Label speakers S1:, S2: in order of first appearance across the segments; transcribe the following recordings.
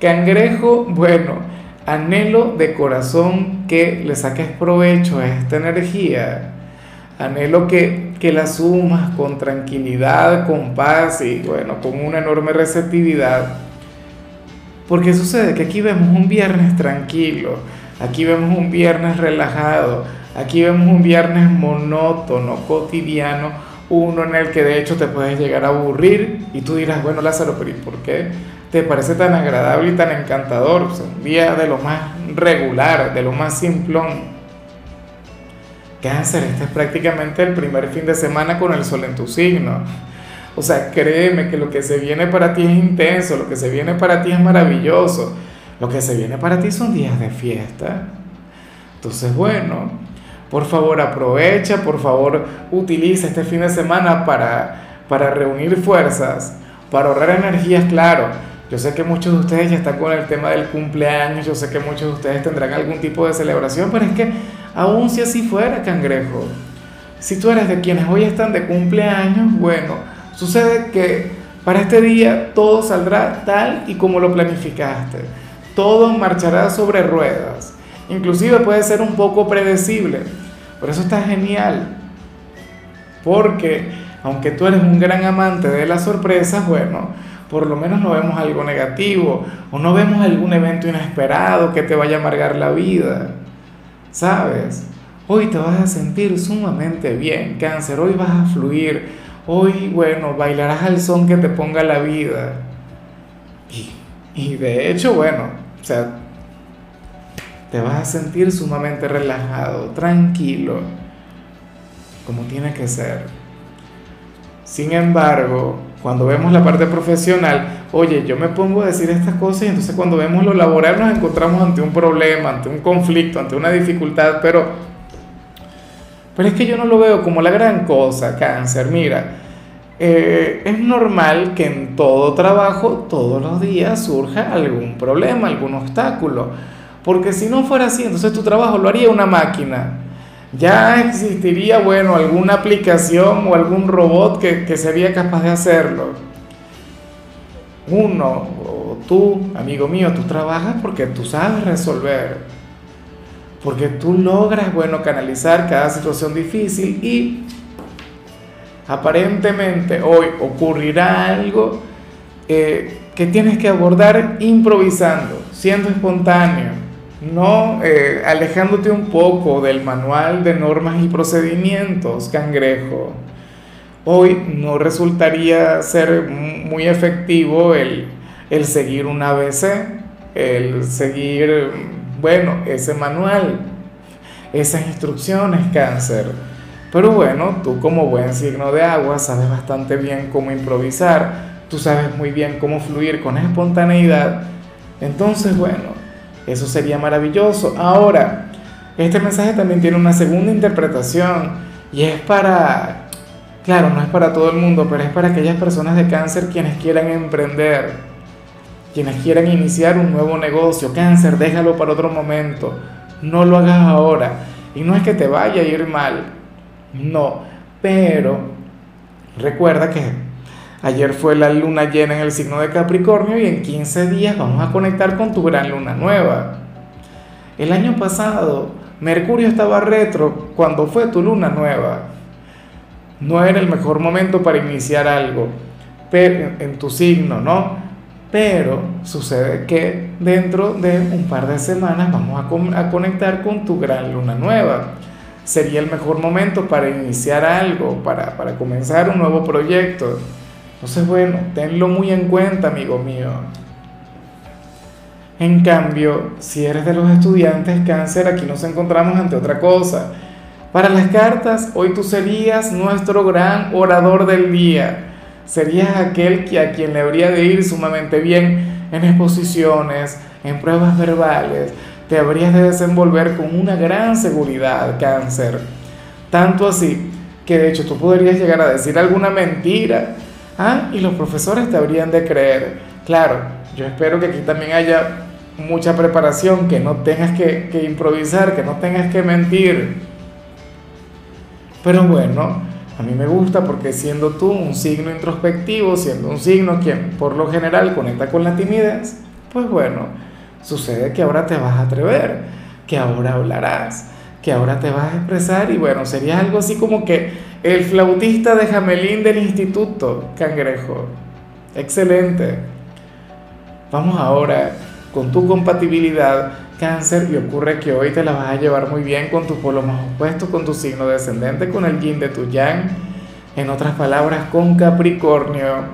S1: Cangrejo, bueno, anhelo de corazón que le saques provecho a esta energía. Anhelo que, que la sumas con tranquilidad, con paz y bueno, con una enorme receptividad. Porque sucede que aquí vemos un viernes tranquilo, aquí vemos un viernes relajado, aquí vemos un viernes monótono, cotidiano, uno en el que de hecho te puedes llegar a aburrir y tú dirás, bueno Lázaro, pero ¿y por qué? Te parece tan agradable y tan encantador, un día de lo más regular, de lo más simplón. Cáncer, este es prácticamente el primer fin de semana con el sol en tu signo. O sea, créeme que lo que se viene para ti es intenso, lo que se viene para ti es maravilloso, lo que se viene para ti son días de fiesta. Entonces, bueno, por favor aprovecha, por favor utiliza este fin de semana para, para reunir fuerzas, para ahorrar energías, claro yo sé que muchos de ustedes ya están con el tema del cumpleaños, yo sé que muchos de ustedes tendrán algún tipo de celebración, pero es que aún si así fuera, cangrejo, si tú eres de quienes hoy están de cumpleaños, bueno, sucede que para este día todo saldrá tal y como lo planificaste, todo marchará sobre ruedas, inclusive puede ser un poco predecible, por eso está genial, porque aunque tú eres un gran amante de las sorpresas, bueno, por lo menos no vemos algo negativo o no vemos algún evento inesperado que te vaya a amargar la vida. ¿Sabes? Hoy te vas a sentir sumamente bien, cáncer, hoy vas a fluir, hoy, bueno, bailarás al son que te ponga la vida. Y, y de hecho, bueno, o sea, te vas a sentir sumamente relajado, tranquilo, como tiene que ser. Sin embargo, cuando vemos la parte profesional, oye, yo me pongo a decir estas cosas y entonces cuando vemos lo laboral nos encontramos ante un problema, ante un conflicto, ante una dificultad, pero, pero es que yo no lo veo como la gran cosa, cáncer. Mira, eh, es normal que en todo trabajo todos los días surja algún problema, algún obstáculo, porque si no fuera así, entonces tu trabajo lo haría una máquina ya existiría, bueno, alguna aplicación o algún robot que, sería capaz de hacerlo. Uno, o tú, amigo mío, tú trabajas porque tú sabes resolver, porque tú logras, bueno, canalizar cada situación difícil y aparentemente hoy ocurrirá algo eh, que tienes que abordar improvisando, siendo espontáneo no eh, alejándote un poco del manual de normas y procedimientos, cangrejo. Hoy no resultaría ser muy efectivo el, el seguir un ABC, el seguir, bueno, ese manual, esas instrucciones, cáncer. Pero bueno, tú como buen signo de agua sabes bastante bien cómo improvisar, tú sabes muy bien cómo fluir con espontaneidad. Entonces, bueno, eso sería maravilloso. Ahora, este mensaje también tiene una segunda interpretación y es para, claro, no es para todo el mundo, pero es para aquellas personas de cáncer quienes quieran emprender, quienes quieran iniciar un nuevo negocio. Cáncer, déjalo para otro momento, no lo hagas ahora. Y no es que te vaya a ir mal, no, pero recuerda que Ayer fue la luna llena en el signo de Capricornio y en 15 días vamos a conectar con tu gran luna nueva. El año pasado, Mercurio estaba retro cuando fue tu luna nueva. No era el mejor momento para iniciar algo en tu signo, ¿no? Pero sucede que dentro de un par de semanas vamos a, conectar con tu gran luna nueva. Sería el mejor momento para iniciar algo, para, para comenzar un nuevo proyecto. Entonces, bueno, tenlo muy en cuenta, amigo mío. En cambio, si eres de los estudiantes cáncer, aquí nos encontramos ante otra cosa. Para las cartas, hoy tú serías nuestro gran orador del día. Serías aquel que a quien le habría de ir sumamente bien en exposiciones, en pruebas verbales, te habrías de desenvolver con una gran seguridad, cáncer. Tanto así que de hecho tú podrías llegar a decir alguna mentira, ¿ah? y los profesores te habrían de creer. Claro, yo espero que aquí también haya mucha preparación, que no tengas que, que improvisar, que no tengas que mentir. Pero bueno, a mí me gusta porque siendo tú un signo introspectivo, siendo un signo quien por lo general conecta con la timidez, pues bueno, sucede que ahora te vas a atrever, que ahora hablarás, que ahora te vas a expresar y bueno, sería algo así como que el flautista de Jamelín del instituto, cangrejo. Excelente. Vamos ahora con tu compatibilidad cáncer y ocurre que hoy te la vas a llevar muy bien con tu polo más opuesto, con tu signo descendente, con el yin de tu yang, en otras palabras, con Capricornio.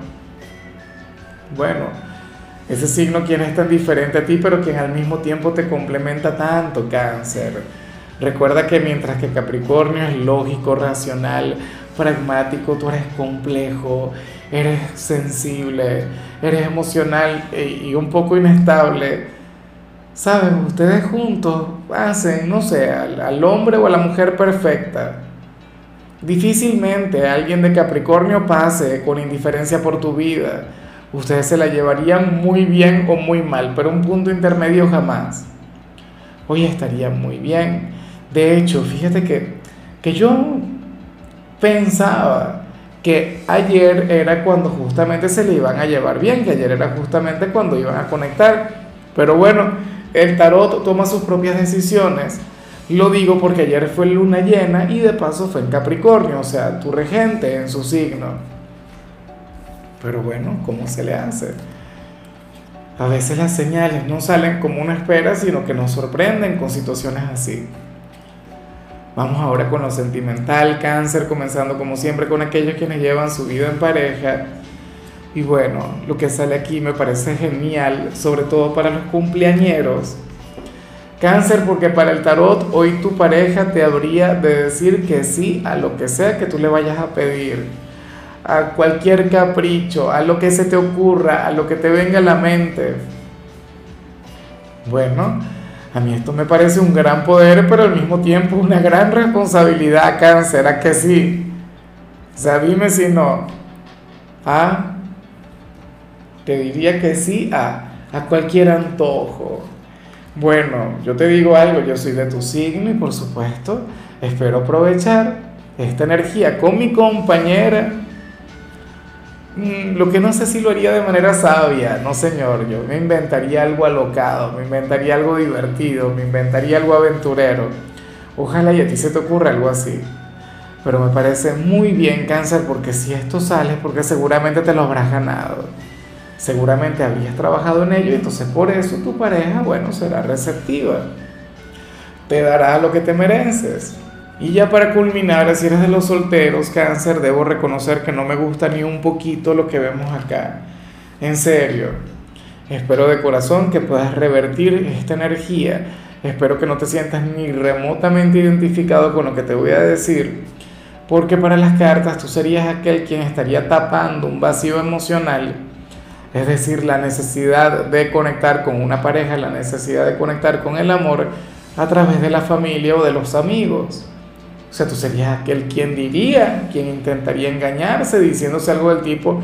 S1: Bueno, ese signo quien es tan diferente a ti, pero quien al mismo tiempo te complementa tanto, cáncer. Recuerda que mientras que Capricornio es lógico, racional, pragmático, tú eres complejo, eres sensible, eres emocional e, y un poco inestable. Saben, ustedes juntos hacen, no sé, al, hombre o a la mujer perfecta. Difícilmente alguien de Capricornio pase con indiferencia por tu vida. Ustedes se la llevarían muy bien o muy mal, pero un punto intermedio jamás. Hoy estaría muy bien de hecho, fíjate que, que yo pensaba que ayer era cuando justamente se le iban a llevar bien, que ayer era justamente cuando iban a conectar. Pero bueno, el tarot toma sus propias decisiones. Lo digo porque ayer fue luna llena y de paso fue en Capricornio, o sea, tu regente en su signo. Pero bueno, ¿cómo se le hace? A veces las señales no salen como uno espera, sino que nos sorprenden con situaciones así. Vamos ahora con lo sentimental, cáncer, comenzando como siempre con aquellos quienes llevan su vida en pareja. Y bueno, lo que sale aquí me parece genial, sobre todo para los cumpleañeros. Cáncer, porque para el tarot hoy tu pareja te habría de decir que sí a lo que sea que tú le vayas a pedir, a cualquier capricho, a lo que se te ocurra, a lo que te venga a la mente. Bueno, a mí esto me parece un gran poder, pero al mismo tiempo una gran responsabilidad, cáncer, ¿a que sí? O sea, dime si no. Ah, te diría que sí a, a cualquier antojo. Bueno, yo te digo algo, yo soy de tu signo y por supuesto espero aprovechar esta energía con mi compañera Mm, lo que no sé si lo haría de manera sabia, no señor, yo me inventaría algo alocado, me inventaría algo divertido, me inventaría algo aventurero. Ojalá y a ti se te ocurra algo así. Pero me parece muy bien cáncer porque si esto sale porque seguramente te lo habrás ganado. Seguramente habrías trabajado en ello y entonces por eso tu pareja, bueno, será receptiva. Te dará lo que te mereces. Y ya para culminar, si eres de los solteros, cáncer, debo reconocer que no me gusta ni un poquito lo que vemos acá. En serio. Espero de corazón que puedas revertir esta energía. Espero que no te sientas ni remotamente identificado con lo que te voy a decir. Porque para las cartas tú serías aquel quien estaría tapando un vacío emocional. Es decir, la necesidad de conectar con una pareja, la necesidad de conectar con el amor a través de la familia o de los amigos. O sea, tú serías aquel quien diría, quien intentaría engañarse diciéndose algo del tipo,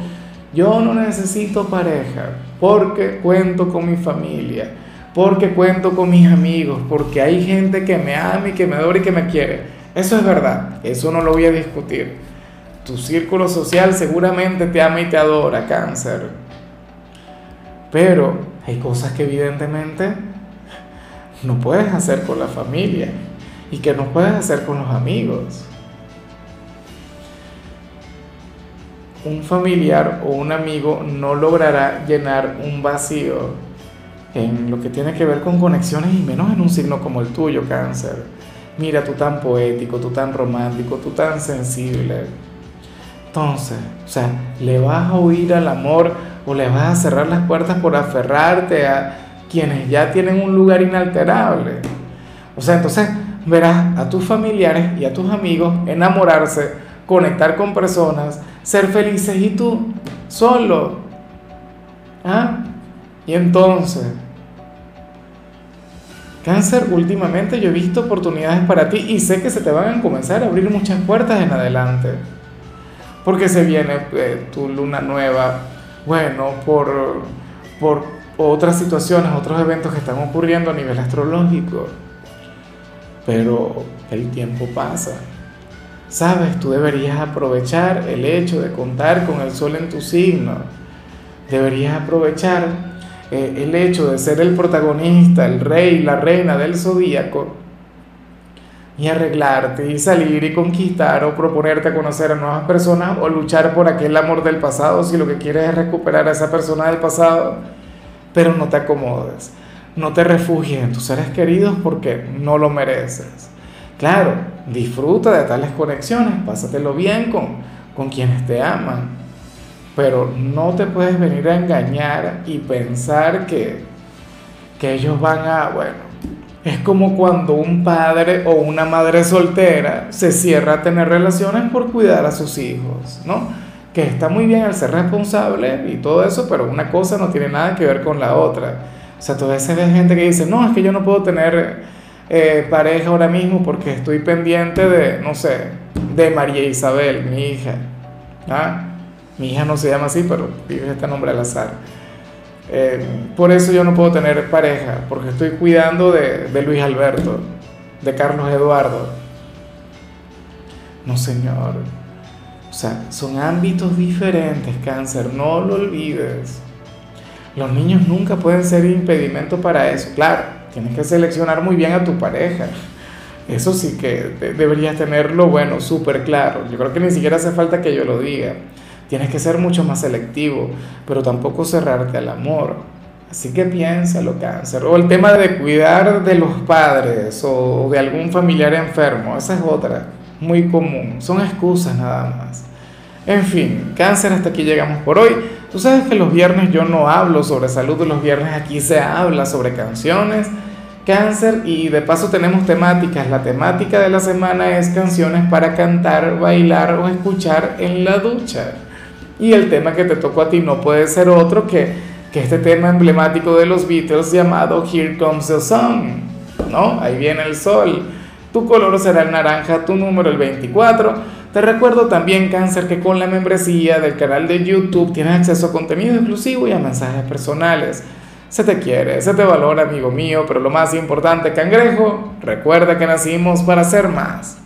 S1: yo no necesito pareja porque cuento con mi familia, porque cuento con mis amigos, porque hay gente que me ama y que me adora y que me quiere. Eso es verdad, eso no lo voy a discutir. Tu círculo social seguramente te ama y te adora, cáncer. Pero hay cosas que evidentemente no puedes hacer con la familia y que no puedes hacer con los amigos. Un familiar o un amigo no logrará llenar un vacío en lo que tiene que ver con conexiones y menos en un signo como el tuyo, cáncer. Mira, tú tan poético, tú tan romántico, tú tan sensible. Entonces, o sea, ¿le vas a huir al amor o le vas a cerrar las puertas por aferrarte a quienes ya tienen un lugar inalterable? O sea, entonces verás a tus familiares y a tus amigos enamorarse, conectar con personas, ser felices y tú solo. ¿Ah? Y entonces, Cáncer, últimamente yo he visto oportunidades para ti y sé que se te van a comenzar a abrir muchas puertas en adelante. Porque se viene eh, tu luna nueva, bueno, por, por otras situaciones, otros eventos que están ocurriendo a nivel astrológico. Pero el tiempo pasa. Sabes, tú deberías aprovechar el hecho de contar con el sol en tu signo. Deberías aprovechar eh, el hecho de ser el protagonista, el rey, la reina del zodíaco, y arreglarte y salir y conquistar o proponerte a conocer a nuevas personas o luchar por aquel amor del pasado si lo que quieres es recuperar a esa persona del pasado, pero no te acomodes, no te refugies en tus seres queridos porque no lo mereces. Claro, disfruta de tales conexiones, pásatelo bien con, con quienes te aman, pero no te puedes venir a engañar y pensar que, que ellos van a, bueno, es como cuando un padre o una madre soltera se cierra a tener relaciones por cuidar a sus hijos, ¿no? Que está muy bien el ser responsable y todo eso, pero una cosa no tiene nada que ver con la otra. O sea, se ve gente que dice, no, es que yo no puedo tener eh, pareja ahora mismo porque estoy pendiente de, no sé, de María Isabel, mi hija. ¿Ah? Mi hija no se llama así, pero vive este nombre al azar. Eh, por eso yo no puedo tener pareja, porque estoy cuidando de, de Luis Alberto, de Carlos Eduardo. No, señor. O sea, son ámbitos diferentes, cáncer, no lo olvides. Los niños nunca pueden ser impedimento para eso. Claro, tienes que seleccionar muy bien a tu pareja. Eso sí que deberías tenerlo, bueno, súper claro. Yo creo que ni siquiera hace falta que yo lo diga. Tienes que ser mucho más selectivo, pero tampoco cerrarte al amor. Así que piénsalo, cáncer. O el tema de cuidar de los padres o de algún familiar enfermo, esa es otra, muy común. Son excusas nada más. En fin, cáncer, hasta aquí llegamos por hoy. Tú sabes que los viernes yo no hablo sobre salud, los viernes aquí se habla sobre canciones, cáncer y de paso tenemos temáticas. La temática de la semana es canciones para cantar, bailar o escuchar en la ducha. Y el tema que te tocó a ti no puede ser otro que, que este tema emblemático de los Beatles llamado Here Comes the Sun, ¿no? Ahí viene el sol. Tu color será el naranja, tu número el 24. Te recuerdo también, Cáncer, que con la membresía del canal de YouTube tienes acceso a contenido exclusivo y a mensajes personales. Se te quiere, se te valora, amigo mío, pero lo más importante, cangrejo, recuerda que nacimos para ser más.